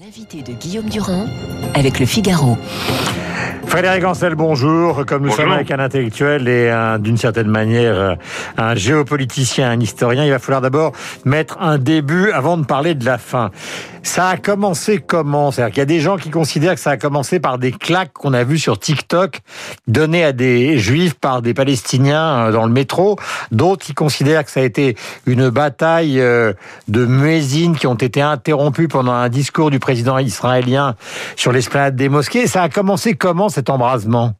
L'invité de Guillaume Durand avec le Figaro. Frédéric Ancel, bonjour. Comme nous Bonjour. sommes avec un intellectuel et un- d'une certaine manière euh, un géopoliticien, un historien, il va falloir d'abord mettre un début avant de parler de la fin. Ça a commencé comment? C'est-à-dire qu'il y a des gens qui considèrent que ça a commencé par des claques qu'on a vues sur TikTok données à des juifs par des Palestiniens euh, dans le métro. D'autres qui considèrent que ça a été une bataille euh, de muezzines qui ont été interrompues pendant un discours du président israélien sur l'esplanade des mosquées. Ça a commencé comment cet embrasement?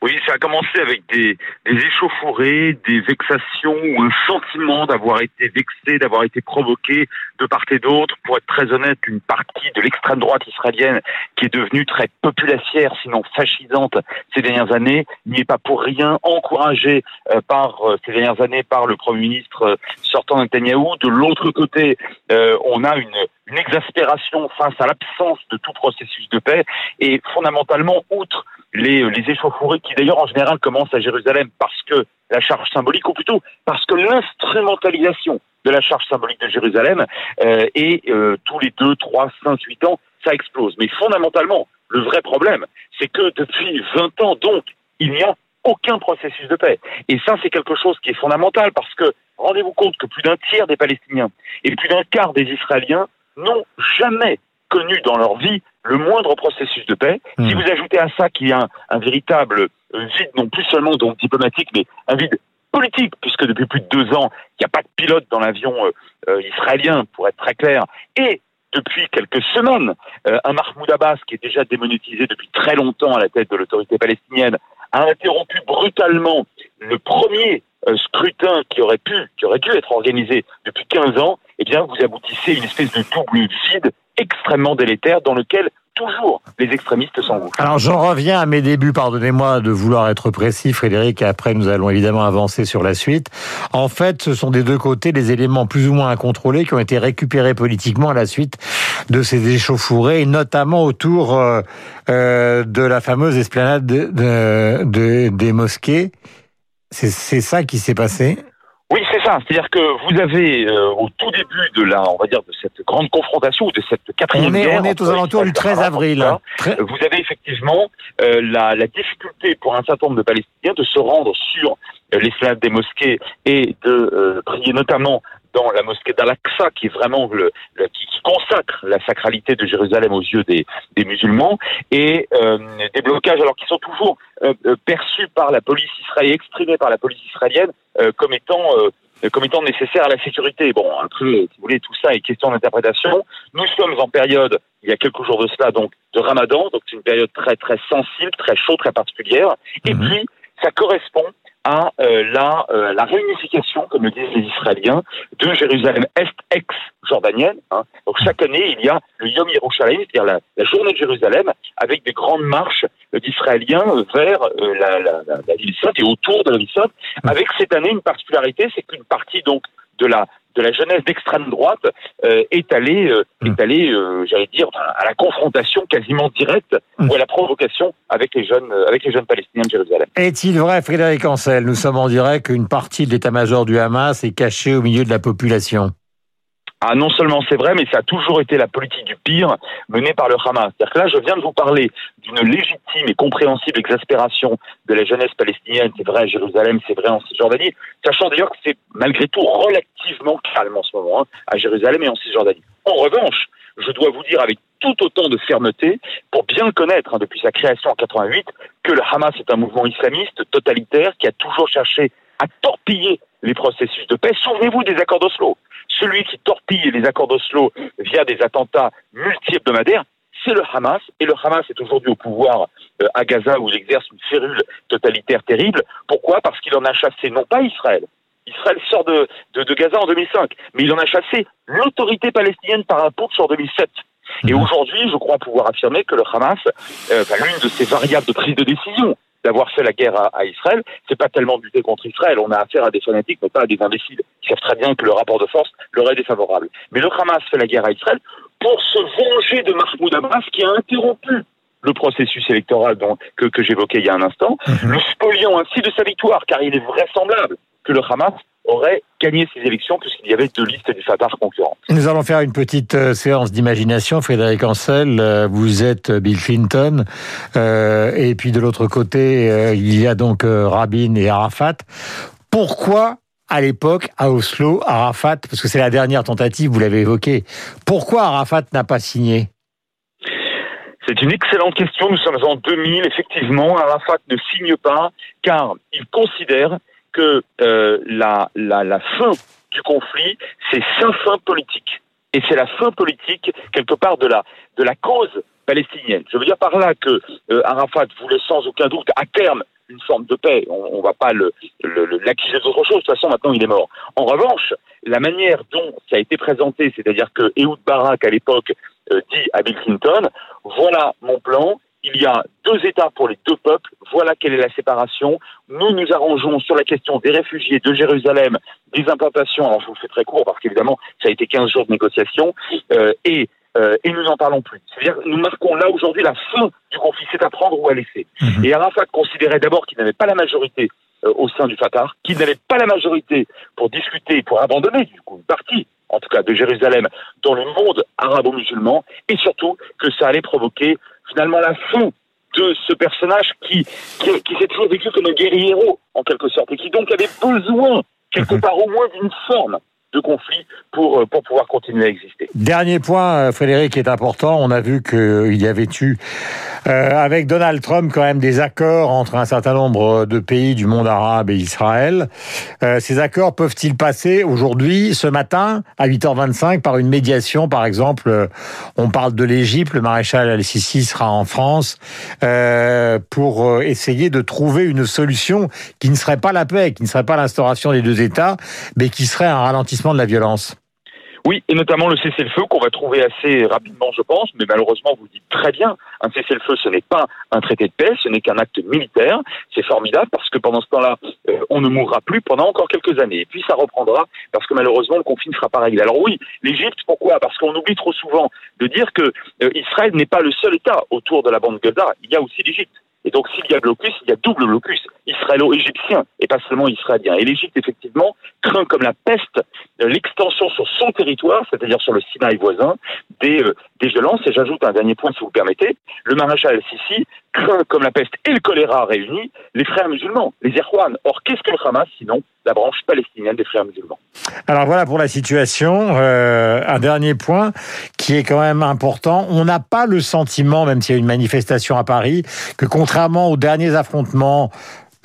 Oui, ça a commencé avec des, des échauffourées, des vexations ou un sentiment d'avoir été vexé, d'avoir été provoqué de part et d'autre. Pour être très honnête, une partie de l'extrême droite israélienne qui est devenue très populacière, sinon fascisante ces dernières années, n'y est pas pour rien encouragée euh, par euh, ces dernières années par le Premier ministre euh, sortant Netanyahou. De l'autre côté, euh, on a une, une exaspération face à l'absence de tout processus de paix et fondamentalement, outre les, les échauffourées qui d'ailleurs en général commencent à Jérusalem parce que la charge symbolique, ou plutôt parce que l'instrumentalisation de la charge symbolique de Jérusalem euh, et euh, tous les 2, 3, 5, 8 ans, ça explose. Mais fondamentalement, le vrai problème, c'est que depuis 20 ans, donc, il n'y a aucun processus de paix. Et ça, c'est quelque chose qui est fondamental parce que rendez-vous compte que plus d'un tiers des Palestiniens et plus d'un quart des Israéliens n'ont jamais connu dans leur vie le moindre processus de paix. Hmm. Si vous ajoutez à ça qu'il y a un, un véritable euh, vide, non plus seulement donc diplomatique, mais un vide politique, puisque depuis plus de deux ans, il n'y a pas de pilote dans l'avion euh, euh, israélien, pour être très clair, et depuis quelques semaines, euh, un Mahmoud Abbas, qui est déjà démonétisé depuis très longtemps à la tête de l'autorité palestinienne, a interrompu brutalement le premier euh, scrutin qui aurait pu, qui aurait dû être organisé depuis 15 ans, eh bien, vous aboutissez à une espèce de double vide extrêmement délétère dans lequel toujours les extrémistes s'engouffrent. Alors j'en reviens à mes débuts, pardonnez-moi de vouloir être précis Frédéric, après nous allons évidemment avancer sur la suite. En fait, ce sont des deux côtés des éléments plus ou moins incontrôlés qui ont été récupérés politiquement à la suite de ces échauffourées, notamment autour euh, euh, de la fameuse esplanade de, de- de- des mosquées. C'est c'est ça qui s'est passé? Oui, c'est ça. C'est-à-dire que vous avez euh, au tout début de la, on va dire, de cette grande confrontation ou de cette quatrième on est, guerre. on est aux alentours du Israël 13 et avril. Vous avez effectivement euh, la, la difficulté pour un certain nombre de Palestiniens de se rendre sur euh, l'esplanade des mosquées et de euh, prier notamment dans la mosquée d'Al-Aqsa, qui est vraiment le, le- qui, qui consacre la sacralité de Jérusalem aux yeux des, des musulmans, et euh, des blocages alors qui sont toujours euh, euh, perçus par la police israélienne, exprimés par la police israélienne euh, comme étant euh, comme étant nécessaires à la sécurité. Bon, après, si vous voulez, tout ça est question d'interprétation. Nous sommes en période, il y a quelques jours de cela, donc de Ramadan, donc c'est une période très très sensible, très chaude, très particulière. Et Mhm. puis, ça correspond à euh, la, euh, la réunification, comme le disent les Israéliens, de Jérusalem Est ex-jordanienne. hein. Donc chaque année, il y a le Yom Yerushalayim, c'est-à-dire la, la journée de Jérusalem, avec des grandes marches euh, d'Israéliens vers la, la, la, la ville sainte et autour de la ville sainte, avec cette année une particularité, c'est qu'une partie donc de la de la jeunesse d'extrême droite euh, est allée, euh, Mm. est allée, euh, j'allais dire, enfin, à la confrontation quasiment directe Mm. ou à la provocation avec les jeunes, euh, avec les jeunes Palestiniens de Jérusalem. Est-il vrai, Frédéric Ancel, nous sommes en direct qu'une partie de l'état-major du Hamas est cachée au milieu de la population? Ah, non seulement c'est vrai, mais ça a toujours été la politique du pire menée par le Hamas. C'est-à-dire que là, je viens de vous parler d'une légitime et compréhensible exaspération de la jeunesse palestinienne. C'est vrai à Jérusalem, c'est vrai en Cisjordanie, sachant d'ailleurs que c'est malgré tout relativement calme en ce moment hein, à Jérusalem et en Cisjordanie. En revanche, je dois vous dire avec tout autant de fermeté, pour bien le connaître hein, depuis sa création en 88, que le Hamas est un mouvement islamiste totalitaire qui a toujours cherché à torpiller les processus de paix. Souvenez-vous des accords d'Oslo celui qui torpille les accords d'Oslo via des attentats multi-hebdomadaires, c'est le Hamas. Et le Hamas est aujourd'hui au pouvoir euh, à Gaza où il exerce une férule totalitaire terrible. Pourquoi? Parce qu'il en a chassé non pas Israël. Israël sort de, de, de Gaza en 2005, mais il en a chassé l'autorité palestinienne par un putsch en 2007. Et Mhm. aujourd'hui, je crois pouvoir affirmer que le Hamas, euh, enfin, l'une de ses variables de prise de décision d'avoir fait la guerre à, à Israël, c'est pas tellement de lutter contre Israël. On a affaire à des fanatiques, mais pas à des imbéciles qui savent très bien que le rapport de force leur est défavorable. Mais le Hamas fait la guerre à Israël pour se venger de Mahmoud Abbas qui a interrompu le processus électoral dont, que, que j'évoquais il y a un instant, Mhm. le spoliant ainsi de sa victoire, car il est vraisemblable que le Hamas aurait gagné ces élections puisqu'il y avait deux listes du Fatah concurrentes. Nous allons faire une petite euh, séance d'imagination. Frédéric Ancel, euh, vous êtes Bill Clinton, euh, et puis de l'autre côté, il y a donc Rabin et Arafat. Pourquoi à l'époque, à Oslo, Arafat, parce que c'est la dernière tentative, vous l'avez évoqué, pourquoi Arafat n'a pas signé? C'est une excellente question. Nous sommes en 2000. Effectivement, Arafat ne signe pas car il considère que euh, la, fin du conflit, c'est sa fin politique. Et c'est la fin politique, quelque part, de la, de la cause palestinienne. Je veux dire par là que euh, Arafat voulait sans aucun doute, à terme, une forme de paix. On ne va pas l'accuser le, d'autre chose. De toute façon, maintenant, il est mort. En revanche, la manière dont ça a été présenté, c'est-à-dire que Ehud Barak, à l'époque, euh, dit à Bill Clinton, voilà mon plan, il y a deux États pour les deux peuples, voilà quelle est la séparation. Nous nous arrangeons sur la question des réfugiés de Jérusalem, des implantations, alors je vous le fais très court parce qu'évidemment ça a été 15 jours de négociation, euh, et, euh, et nous n'en parlons plus. C'est-à-dire nous marquons là aujourd'hui la fin du conflit, c'est à prendre ou à laisser. Mhm. Et Arafat considérait d'abord qu'il n'avait pas la majorité euh, au sein du Fatah, qu'il n'avait pas la majorité pour discuter, pour abandonner du coup une partie en tout cas de Jérusalem, dans le monde arabo-musulman, et surtout que ça allait provoquer finalement la fin de ce personnage qui, qui, qui s'est toujours vécu comme un guerrier héros, en quelque sorte, et qui donc avait besoin, quelque part au moins, d'une forme de conflit pour, euh, pour pouvoir continuer à exister. Dernier point, euh, Frédéric, qui est important. On a vu qu'il y avait eu, euh, avec Donald Trump, quand même des accords entre un certain nombre de pays du monde arabe et Israël. Euh, ces accords peuvent-ils passer aujourd'hui, ce matin, à 8h25, par une médiation, par exemple On parle de l'Égypte, le maréchal Al-Sisi sera en France euh, pour essayer de trouver une solution qui ne serait pas la paix, qui ne serait pas l'instauration des deux États, mais qui serait un ralentissement de la violence. Oui, et notamment le cessez-le-feu qu'on va trouver assez rapidement, je pense, mais malheureusement, vous dites très bien, un cessez-le-feu, ce n'est pas un traité de paix, ce n'est qu'un acte militaire. C'est formidable parce que pendant ce temps-là, euh, on ne mourra plus pendant encore quelques années. Et puis ça reprendra parce que malheureusement, le conflit ne sera pas réglé. Alors oui, l'Égypte, pourquoi? Parce qu'on oublie trop souvent de dire que euh, Israël n'est pas le seul État autour de la bande Gaza. Il y a aussi l'Égypte. Et donc, s'il y a blocus, il y a double blocus, israélo-égyptien, et pas seulement israélien. Et l'Égypte, effectivement, craint comme la peste l'extension sur son territoire, c'est-à-dire sur le Sinaï voisin, des, euh, des violences. Et j'ajoute un dernier point, si vous le permettez. Le maréchal El-Sisi craint comme la peste et le choléra réunis les frères musulmans, les Irwan. Or, qu'est-ce que le sinon la branche palestinienne des frères musulmans? Alors voilà pour la situation. Euh, un dernier point qui est quand même important. On n'a pas le sentiment, même s'il y a une manifestation à Paris, que contrairement aux derniers affrontements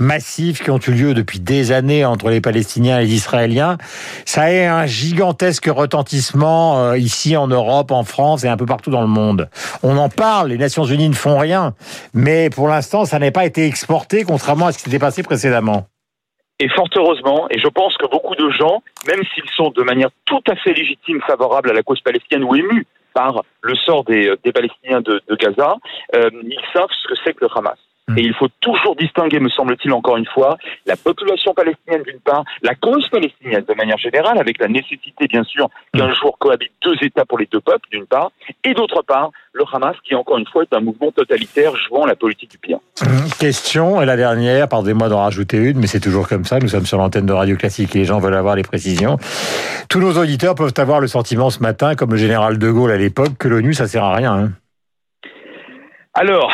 massifs qui ont eu lieu depuis des années entre les Palestiniens et les Israéliens, ça a un gigantesque retentissement euh, ici en Europe, en France et un peu partout dans le monde. On en parle, les Nations Unies ne font rien, mais pour l'instant, ça n'a pas été exporté, contrairement à ce qui s'était passé précédemment. Et fort heureusement, et je pense que beaucoup de gens, même s'ils sont de manière tout à fait légitime favorables à la cause palestinienne ou émus par le sort des, euh, Palestiniens de, Gaza, euh, ils savent ce que c'est que le Hamas. Et il faut toujours distinguer, me semble-t-il encore une fois, la population palestinienne d'une part, la cause palestinienne de manière générale, avec la nécessité bien sûr qu'un mm. jour cohabitent deux États pour les deux peuples d'une part, et d'autre part, le Hamas qui encore une fois est un mouvement totalitaire jouant la politique du pire. Mm. Question, et la dernière, pardonnez-moi d'en rajouter une, mais c'est toujours comme ça, nous sommes sur l'antenne de Radio Classique et les gens veulent avoir les précisions. Tous nos auditeurs peuvent avoir le sentiment ce matin, comme le général de Gaulle à l'époque, que l'ONU ça sert à rien. Hein. Alors,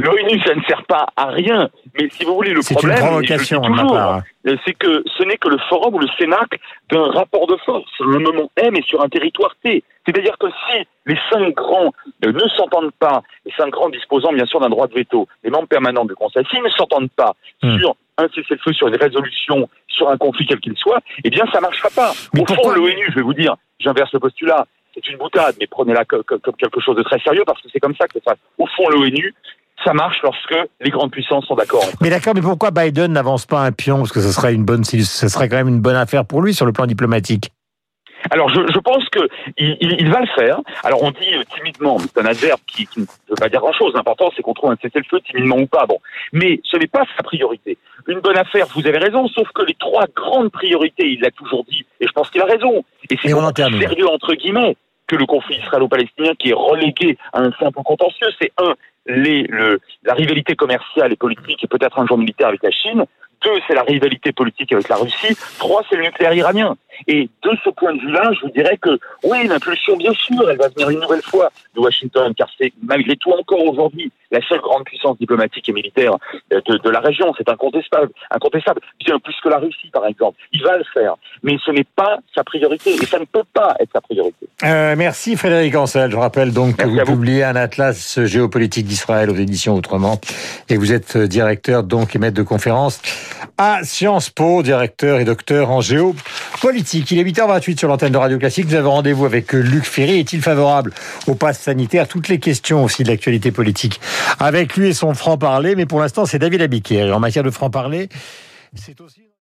L'ONU, ça ne sert pas à rien. Mais si vous voulez, le problème, c'est que ce n'est que le forum ou le cénacle d'un rapport de force sur un moment M et sur un territoire T. C'est-à-dire que si les cinq grands euh, ne s'entendent pas, les cinq grands disposant bien sûr d'un droit de veto, les membres permanents du Conseil, s'ils ne s'entendent pas hmm. sur un cessez-le-feu, sur une résolution, sur un conflit quel qu'il soit, eh bien ça ne marchera pas. Au fond, l'ONU, je vais vous dire, j'inverse le postulat, c'est une boutade, mais prenez-la comme, quelque chose de très sérieux parce que c'est comme ça que ça. Au fond, l'ONU, ça marche lorsque les grandes puissances sont d'accord. Mais d'accord, mais pourquoi Biden n'avance pas un pion? Parce que ce serait une bonne, ce serait quand même une bonne affaire pour lui sur le plan diplomatique. Alors je, je pense que il, il, va le faire. Alors on dit euh, timidement, c'est un adverbe qui, qui, ne veut pas dire grand-chose. L'important c'est qu'on trouve un cessez-le-feu timidement ou pas. Bon, mais ce n'est pas sa priorité. Une bonne affaire, vous avez raison. Sauf que les trois grandes priorités, il l'a toujours dit, et je pense qu'il a raison. Et c'est sérieux entre guillemets que le conflit israélo-palestinien qui est relégué à un simple contentieux. C'est un, les, le, la rivalité commerciale et politique et peut-être un jour militaire avec la Chine. Deux, c'est la rivalité politique avec la Russie. Trois, c'est le nucléaire iranien. Et de ce point de vue-là, je vous dirais que oui, l'impulsion, bien sûr, elle va venir une nouvelle fois de Washington, car c'est malgré tout encore aujourd'hui la seule grande puissance diplomatique et militaire de, de la région. C'est incontestable, incontestable, bien plus que la Russie, par exemple. Il va le faire, mais ce n'est pas sa priorité, et ça ne peut pas être sa priorité. Euh, merci Frédéric Ancel. Je rappelle donc que vous, publiez un atlas géopolitique d'Israël aux éditions Autrement, et vous êtes directeur donc et maître de conférence à Sciences Po, directeur et docteur en géopolitique. Il est 8h28 sur l'antenne de Radio Classique. Nous avons rendez-vous avec Luc Ferry. Est-il favorable au pass sanitaire? Toutes les questions aussi de l'actualité politique avec lui et son franc-parler. Mais pour l'instant, c'est David Abiquière. Et en matière de franc-parler, c'est aussi...